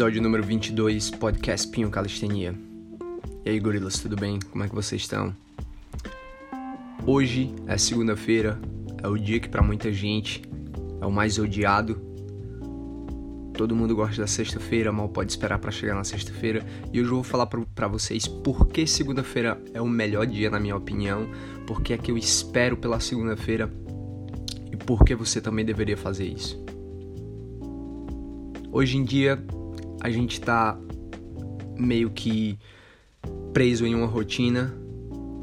Episódio número 22, podcast Pinho Calistenia. E aí, gorilas, tudo bem? Como é que vocês estão? Hoje é segunda-feira, é o dia que para muita gente é o mais odiado. Todo mundo gosta da sexta-feira, mal pode esperar para chegar na sexta-feira. E hoje eu vou falar para vocês por que segunda-feira é o melhor dia, na minha opinião, por que é que eu espero pela segunda-feira e por que você também deveria fazer isso. Hoje em dia a gente tá meio que preso em uma rotina,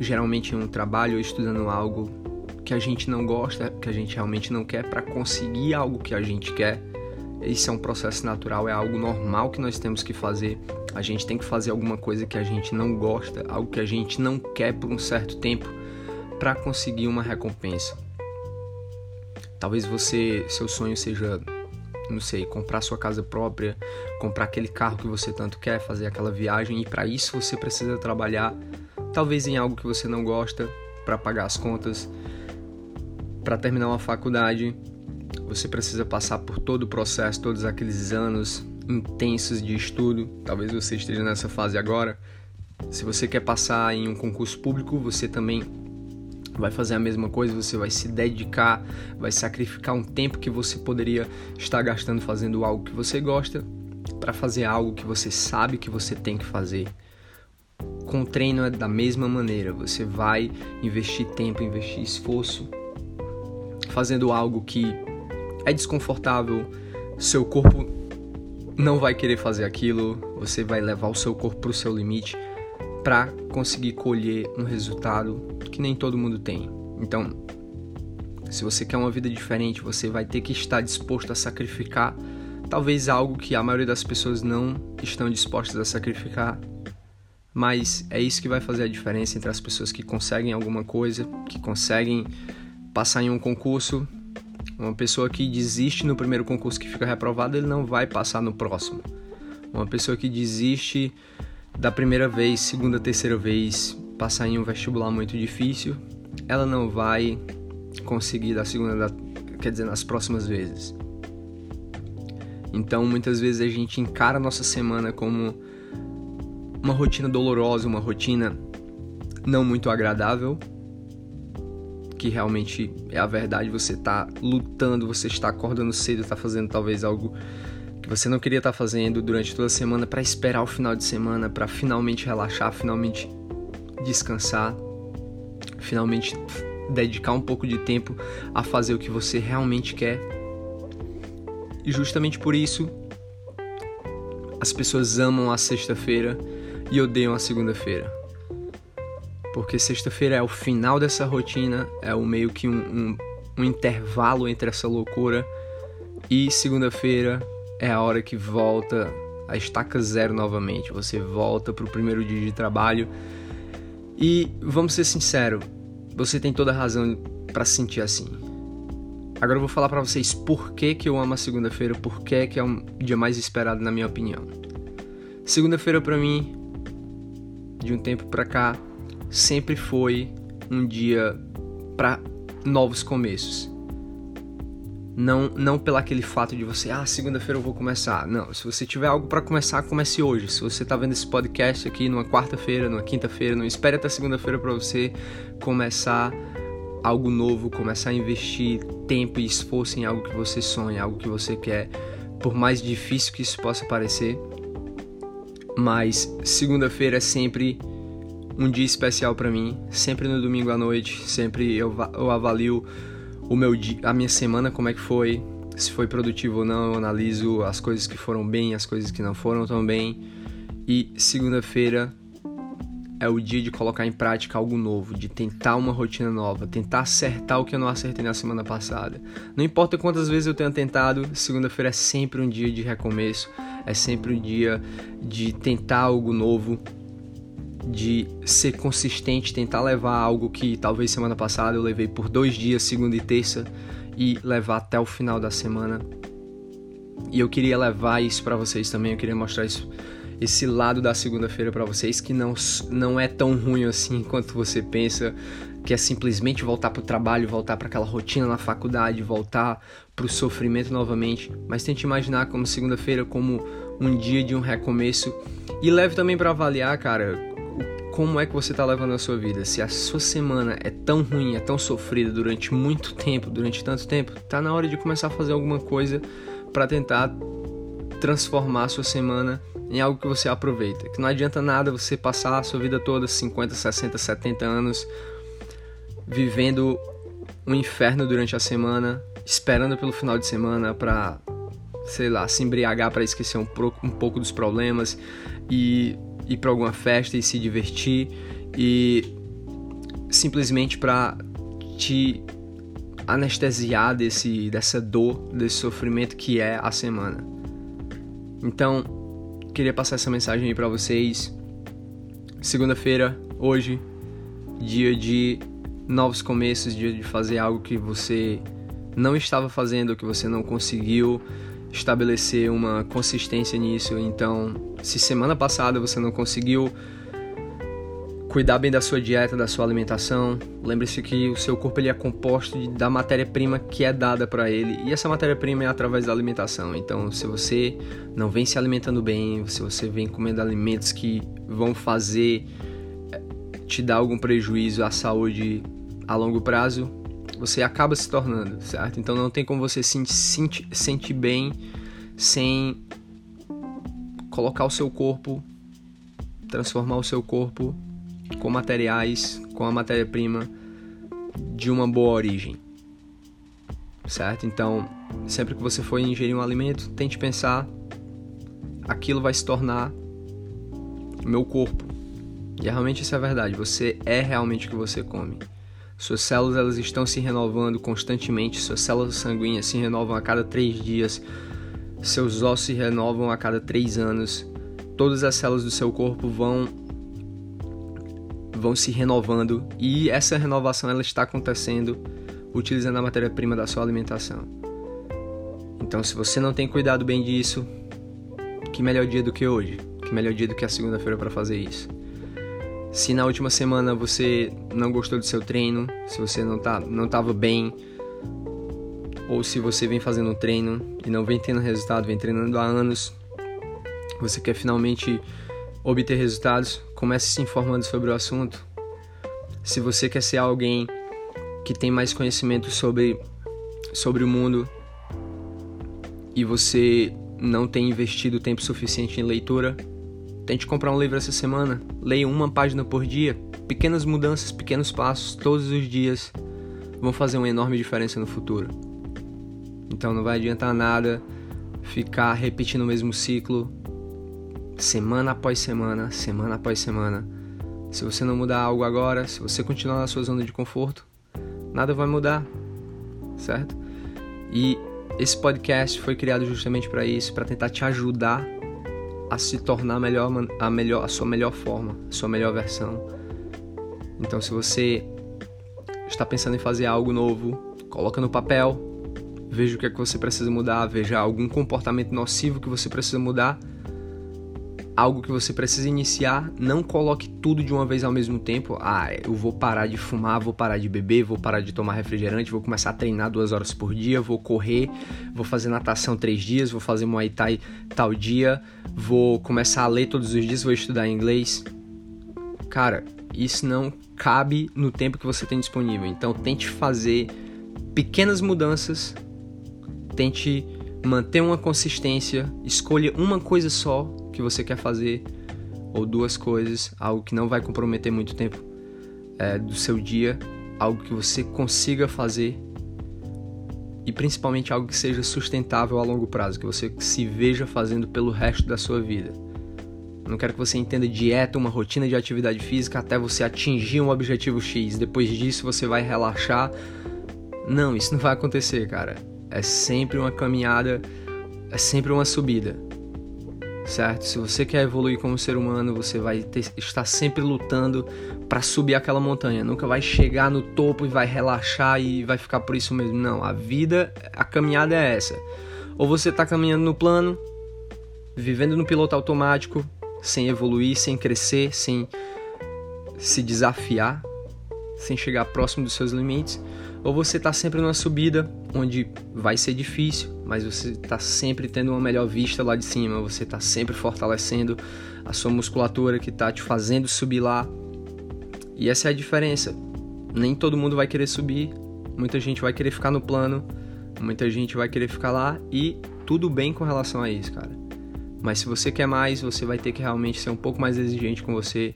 geralmente em um trabalho ou estudando algo que a gente não gosta, que a gente realmente não quer para conseguir algo que a gente quer. Isso é um processo natural, é algo normal que nós temos que fazer. A gente tem que fazer alguma coisa que a gente não gosta, algo que a gente não quer por um certo tempo para conseguir uma recompensa. Talvez você, seu sonho seja não sei, comprar sua casa própria, comprar aquele carro que você tanto quer, fazer aquela viagem e para isso você precisa trabalhar, talvez em algo que você não gosta, para pagar as contas, para terminar uma faculdade, você precisa passar por todo o processo, todos aqueles anos intensos de estudo. Talvez você esteja nessa fase agora. Se você quer passar em um concurso público, você também vai fazer a mesma coisa, você vai se dedicar, vai sacrificar um tempo que você poderia estar gastando fazendo algo que você gosta para fazer algo que você sabe que você tem que fazer. Com o treino é da mesma maneira, você vai investir tempo, investir esforço fazendo algo que é desconfortável, seu corpo não vai querer fazer aquilo, você vai levar o seu corpo para o seu limite para conseguir colher um resultado que nem todo mundo tem. Então, se você quer uma vida diferente, você vai ter que estar disposto a sacrificar talvez algo que a maioria das pessoas não estão dispostas a sacrificar. Mas é isso que vai fazer a diferença entre as pessoas que conseguem alguma coisa, que conseguem passar em um concurso. Uma pessoa que desiste no primeiro concurso que fica reprovado, ele não vai passar no próximo. Uma pessoa que desiste da primeira vez, segunda, terceira vez passar em um vestibular muito difícil, ela não vai conseguir da segunda, quer dizer, nas próximas vezes. Então, muitas vezes a gente encara a nossa semana como uma rotina dolorosa, uma rotina não muito agradável, que realmente é a verdade, você está lutando, você está acordando cedo, está fazendo talvez algo que você não queria estar tá fazendo durante toda a semana para esperar o final de semana, para finalmente relaxar, finalmente descansar, finalmente dedicar um pouco de tempo a fazer o que você realmente quer. E justamente por isso as pessoas amam a sexta-feira e odeiam a segunda-feira. Porque sexta-feira é o final dessa rotina, é o meio que um, um, um intervalo entre essa loucura e segunda-feira é a hora que volta a estaca zero novamente. Você volta para o primeiro dia de trabalho e vamos ser sinceros, você tem toda a razão para se sentir assim. Agora eu vou falar para vocês por que, que eu amo a segunda-feira, por que, que é o dia mais esperado na minha opinião. Segunda-feira para mim, de um tempo para cá, sempre foi um dia para novos começos. Não, não pelo aquele fato de você, ah, segunda-feira eu vou começar. Não, se você tiver algo para começar, comece hoje. Se você tá vendo esse podcast aqui numa quarta-feira, numa quinta-feira, não espere até segunda-feira para você começar algo novo, começar a investir tempo e esforço em algo que você sonha, algo que você quer, por mais difícil que isso possa parecer. Mas segunda-feira é sempre um dia especial para mim, sempre no domingo à noite, sempre eu, eu avalio o meu a minha semana como é que foi, se foi produtivo ou não, eu analiso as coisas que foram bem, as coisas que não foram tão bem. E segunda-feira é o dia de colocar em prática algo novo, de tentar uma rotina nova, tentar acertar o que eu não acertei na semana passada. Não importa quantas vezes eu tenha tentado, segunda-feira é sempre um dia de recomeço, é sempre um dia de tentar algo novo, de ser consistente, tentar levar algo que talvez semana passada eu levei por dois dias, segunda e terça, e levar até o final da semana. E eu queria levar isso para vocês também, eu queria mostrar isso, esse lado da segunda-feira para vocês que não, não é tão ruim assim quanto você pensa, que é simplesmente voltar para o trabalho, voltar para aquela rotina na faculdade, voltar para o sofrimento novamente. Mas tente imaginar como segunda-feira como um dia de um recomeço e leve também para avaliar, cara, como é que você tá levando a sua vida. Se a sua semana é tão ruim, é tão sofrida durante muito tempo, durante tanto tempo, tá na hora de começar a fazer alguma coisa para tentar transformar a sua semana em algo que você aproveita. Que não adianta nada você passar a sua vida toda, 50, 60, 70 anos, vivendo um inferno durante a semana, esperando pelo final de semana para, sei lá, se embriagar para esquecer um, um pouco dos problemas e ir para alguma festa e se divertir e simplesmente para te anestesiar desse dessa dor, desse sofrimento que é a semana. Então, queria passar essa mensagem aí para vocês. Segunda-feira, hoje, dia de novos começos, dia de fazer algo que você não estava fazendo, que você não conseguiu estabelecer uma consistência nisso. Então, se semana passada você não conseguiu cuidar bem da sua dieta, da sua alimentação, lembre-se que o seu corpo ele é composto da matéria-prima que é dada para ele, e essa matéria-prima é através da alimentação. Então, se você não vem se alimentando bem, se você vem comendo alimentos que vão fazer eh, te dar algum prejuízo à saúde a longo prazo, você acaba se tornando, certo? Então não tem como você se sentir, bem sem colocar o seu corpo, transformar o seu corpo com materiais, com a matéria-prima de uma boa origem. Certo? Então, sempre que você for ingerir um alimento, tente pensar aquilo vai se tornar meu corpo. E é realmente isso é verdade, você é realmente o que você come. Suas células elas estão se renovando constantemente, suas células sanguíneas se renovam a cada três dias, seus ossos se renovam a cada três anos, todas as células do seu corpo vão vão se renovando e essa renovação ela está acontecendo utilizando a matéria-prima da sua alimentação. Então, se você não tem cuidado bem disso, que melhor dia do que hoje? Que melhor dia do que a segunda-feira para fazer isso? Se na última semana você não gostou do seu treino, se você não tá não estava bem, ou se você vem fazendo um treino e não vem tendo resultado, vem treinando há anos, você quer finalmente obter resultados, comece se informando sobre o assunto. Se você quer ser alguém que tem mais conhecimento sobre, sobre o mundo e você não tem investido tempo suficiente em leitura, tente comprar um livro essa semana. Leia uma página por dia. Pequenas mudanças, pequenos passos, todos os dias vão fazer uma enorme diferença no futuro. Então não vai adiantar nada ficar repetindo o mesmo ciclo semana após semana, semana após semana. Se você não mudar algo agora, se você continuar na sua zona de conforto, nada vai mudar, certo? E esse podcast foi criado justamente para isso, para tentar te ajudar a se tornar melhor, a melhor, a sua melhor forma, a sua melhor versão. Então, se você está pensando em fazer algo novo, coloca no papel, veja o que é que você precisa mudar, veja algum comportamento nocivo que você precisa mudar algo que você precisa iniciar, não coloque tudo de uma vez ao mesmo tempo. Ah, eu vou parar de fumar, vou parar de beber, vou parar de tomar refrigerante, vou começar a treinar duas horas por dia, vou correr, vou fazer natação três dias, vou fazer muay thai tal dia, vou começar a ler todos os dias, vou estudar inglês. Cara, isso não cabe no tempo que você tem disponível. Então tente fazer pequenas mudanças, tente manter uma consistência, escolha uma coisa só que você quer fazer ou duas coisas, algo que não vai comprometer muito tempo é, do seu dia, algo que você consiga fazer e principalmente algo que seja sustentável a longo prazo, que você se veja fazendo pelo resto da sua vida. não quero que você entenda dieta, uma rotina de atividade física até você atingir um objetivo X. Depois disso você vai relaxar. Não, isso não vai acontecer, cara. É sempre uma caminhada, é sempre uma subida certo? Se você quer evoluir como ser humano, você vai ter, estar sempre lutando para subir aquela montanha. Nunca vai chegar no topo e vai relaxar e vai ficar por isso mesmo. Não, a vida, a caminhada é essa. Ou você está caminhando no plano, vivendo no piloto automático, sem evoluir, sem crescer, sem se desafiar, sem chegar próximo dos seus limites, Ou você está sempre numa subida onde vai ser difícil, mas você está sempre tendo uma melhor vista lá de cima, você está sempre fortalecendo a sua musculatura que está te fazendo subir lá. E essa é a diferença. Nem todo mundo vai querer subir, muita gente vai querer ficar no plano, muita gente vai querer ficar lá e tudo bem com relação a isso, cara. Mas se você quer mais, você vai ter que realmente ser um pouco mais exigente com você.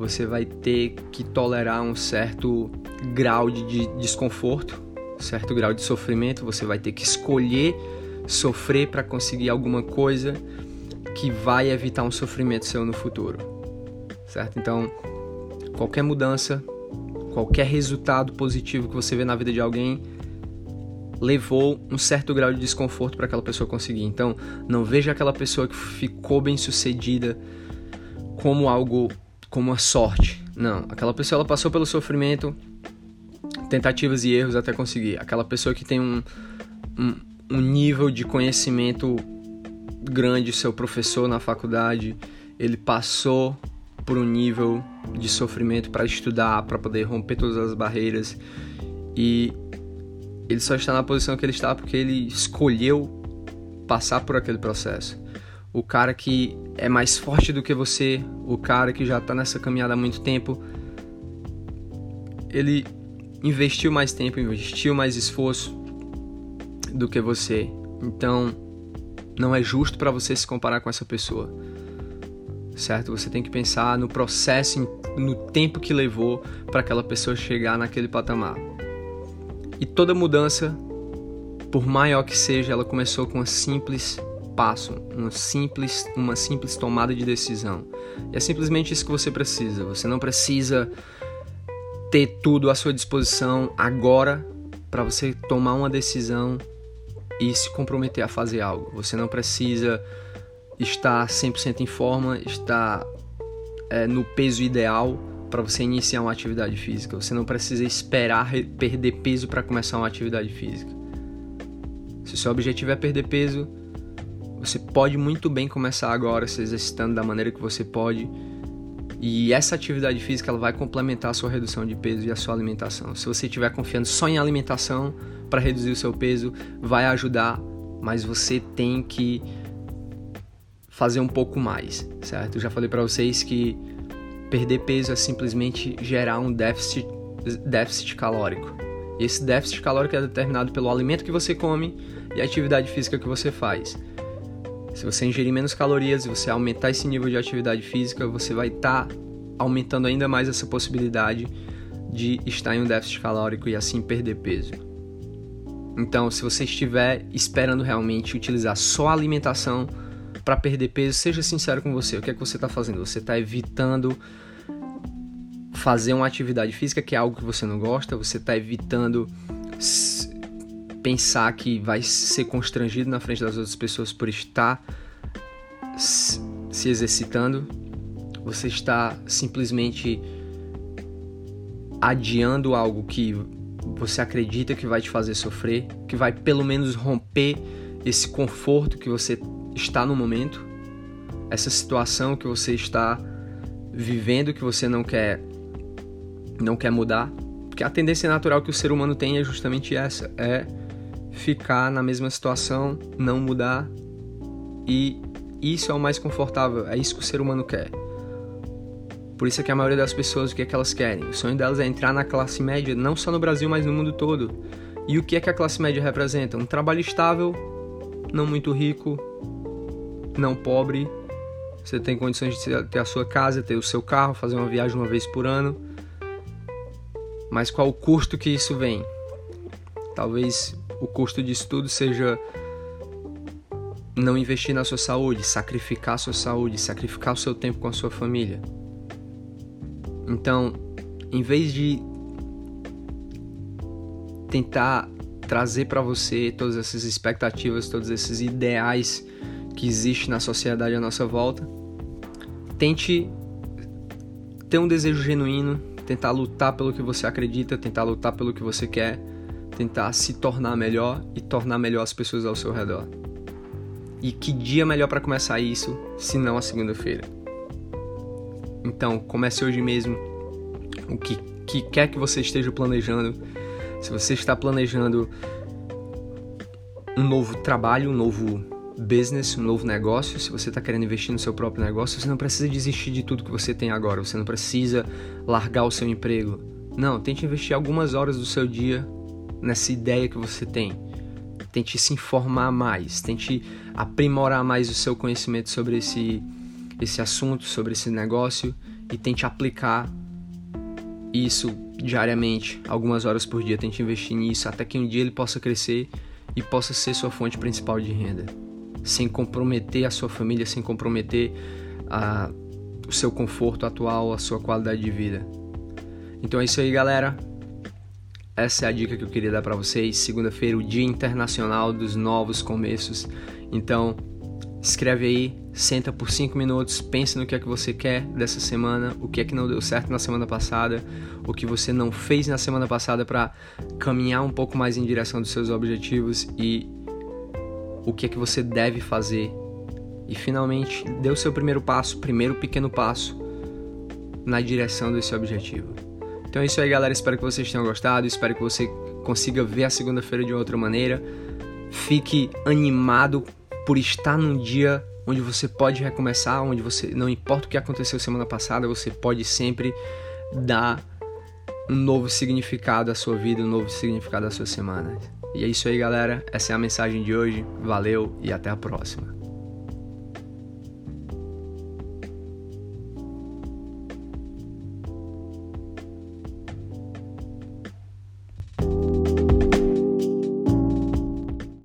Você vai ter que tolerar um certo grau de desconforto, certo grau de sofrimento. Você vai ter que escolher sofrer para conseguir alguma coisa que vai evitar um sofrimento seu no futuro, certo? Então, qualquer mudança, qualquer resultado positivo que você vê na vida de alguém levou um certo grau de desconforto para aquela pessoa conseguir. Então, não veja aquela pessoa que ficou bem sucedida como algo, como uma sorte. Não, aquela pessoa ela passou pelo sofrimento, tentativas e erros até conseguir. Aquela pessoa que tem um, um, um nível de conhecimento grande, seu professor na faculdade, ele passou por um nível de sofrimento para estudar, para poder romper todas as barreiras e ele só está na posição que ele está porque ele escolheu passar por aquele processo. O cara que é mais forte do que você, o cara que já está nessa caminhada há muito tempo, ele investiu mais tempo, investiu mais esforço do que você. Então, não é justo para você se comparar com essa pessoa. Certo? Você tem que pensar no processo, no tempo que levou para aquela pessoa chegar naquele patamar. E toda mudança, por maior que seja, ela começou com um simples passo, simples, uma simples tomada de decisão. E é simplesmente isso que você precisa. Você não precisa ter tudo à sua disposição agora para você tomar uma decisão e se comprometer a fazer algo. Você não precisa estar 100% em forma, estar é, no peso ideal para você iniciar uma atividade física. Você não precisa esperar perder peso para começar uma atividade física. Se seu objetivo é perder peso, você pode muito bem começar agora se exercitando da maneira que você pode. E essa atividade física ela vai complementar a sua redução de peso e a sua alimentação. Se você estiver confiando só em alimentação para reduzir o seu peso, vai ajudar, mas você tem que fazer um pouco mais, certo? Eu já falei para vocês que Perder peso é simplesmente gerar um déficit, déficit calórico. E esse déficit calórico é determinado pelo alimento que você come e a atividade física que você faz. Se você ingerir menos calorias e você aumentar esse nível de atividade física, você vai estar tá aumentando ainda mais essa possibilidade de estar em um déficit calórico e assim perder peso. Então, se você estiver esperando realmente utilizar só a alimentação para perder peso, seja sincero com você. O que é que você está fazendo? Você está evitando fazer uma atividade física que é algo que você não gosta, você está evitando pensar que vai ser constrangido na frente das outras pessoas por estar se exercitando, você está simplesmente adiando algo que você acredita que vai te fazer sofrer, que vai pelo menos romper esse conforto que você está no momento, essa situação que você está vivendo que você não quer não quer mudar, porque a tendência natural que o ser humano tem é justamente essa, é ficar na mesma situação, não mudar e isso é o mais confortável, é isso que o ser humano quer. Por isso é que a maioria das pessoas, o que é que elas querem? O sonho delas é entrar na classe média, não só no Brasil, mas no mundo todo. E o que é que a classe média representa? Um trabalho estável, não muito rico, não pobre. Você tem condições de ter a sua casa, ter o seu carro, fazer uma viagem uma vez por ano. Mas qual o custo que isso vem? Talvez o custo disso tudo seja não investir na sua saúde, sacrificar a sua saúde, sacrificar o seu tempo com a sua família. Então, em vez de tentar trazer para você todas essas expectativas, todos esses ideais que existe na sociedade à nossa volta. Tente ter um desejo genuíno, tentar lutar pelo que você acredita, tentar lutar pelo que você quer, tentar se tornar melhor e tornar melhor as pessoas ao seu redor. E que dia melhor para começar isso, se não a segunda-feira? Então, comece hoje mesmo o que, que quer que você esteja planejando. Se você está planejando um novo trabalho, um novo business, um novo negócio, se você está querendo investir no seu próprio negócio, você não precisa desistir de tudo que você tem agora, você não precisa largar o seu emprego. Não, tente investir algumas horas do seu dia nessa ideia que você tem. Tente se informar mais, tente aprimorar mais o seu conhecimento sobre esse, esse assunto, sobre esse negócio e tente aplicar isso diariamente, algumas horas por dia. Tente investir nisso até que um dia ele possa crescer e possa ser sua fonte principal de renda, sem comprometer a sua família, sem comprometer a, o seu conforto atual, a sua qualidade de vida. Então é isso aí, galera. Essa é a dica que eu queria dar para vocês. Segunda-feira, o Dia Internacional dos Novos Começos. Então, escreve aí, senta por 5 minutos, pense no que é que você quer dessa semana, o que é que não deu certo na semana passada, o que você não fez na semana passada para caminhar um pouco mais em direção dos seus objetivos e o que é que você deve fazer. E finalmente, dê o seu primeiro passo, primeiro pequeno passo na direção desse objetivo. Então é isso aí, galera. Espero que vocês tenham gostado. Espero que você consiga ver a segunda-feira de outra maneira. Fique animado por estar num dia onde você pode recomeçar, onde você não importa o que aconteceu semana passada, você pode sempre dar um novo significado à sua vida, um novo significado à sua semana. E é isso aí, galera. Essa é a mensagem de hoje. Valeu e até a próxima.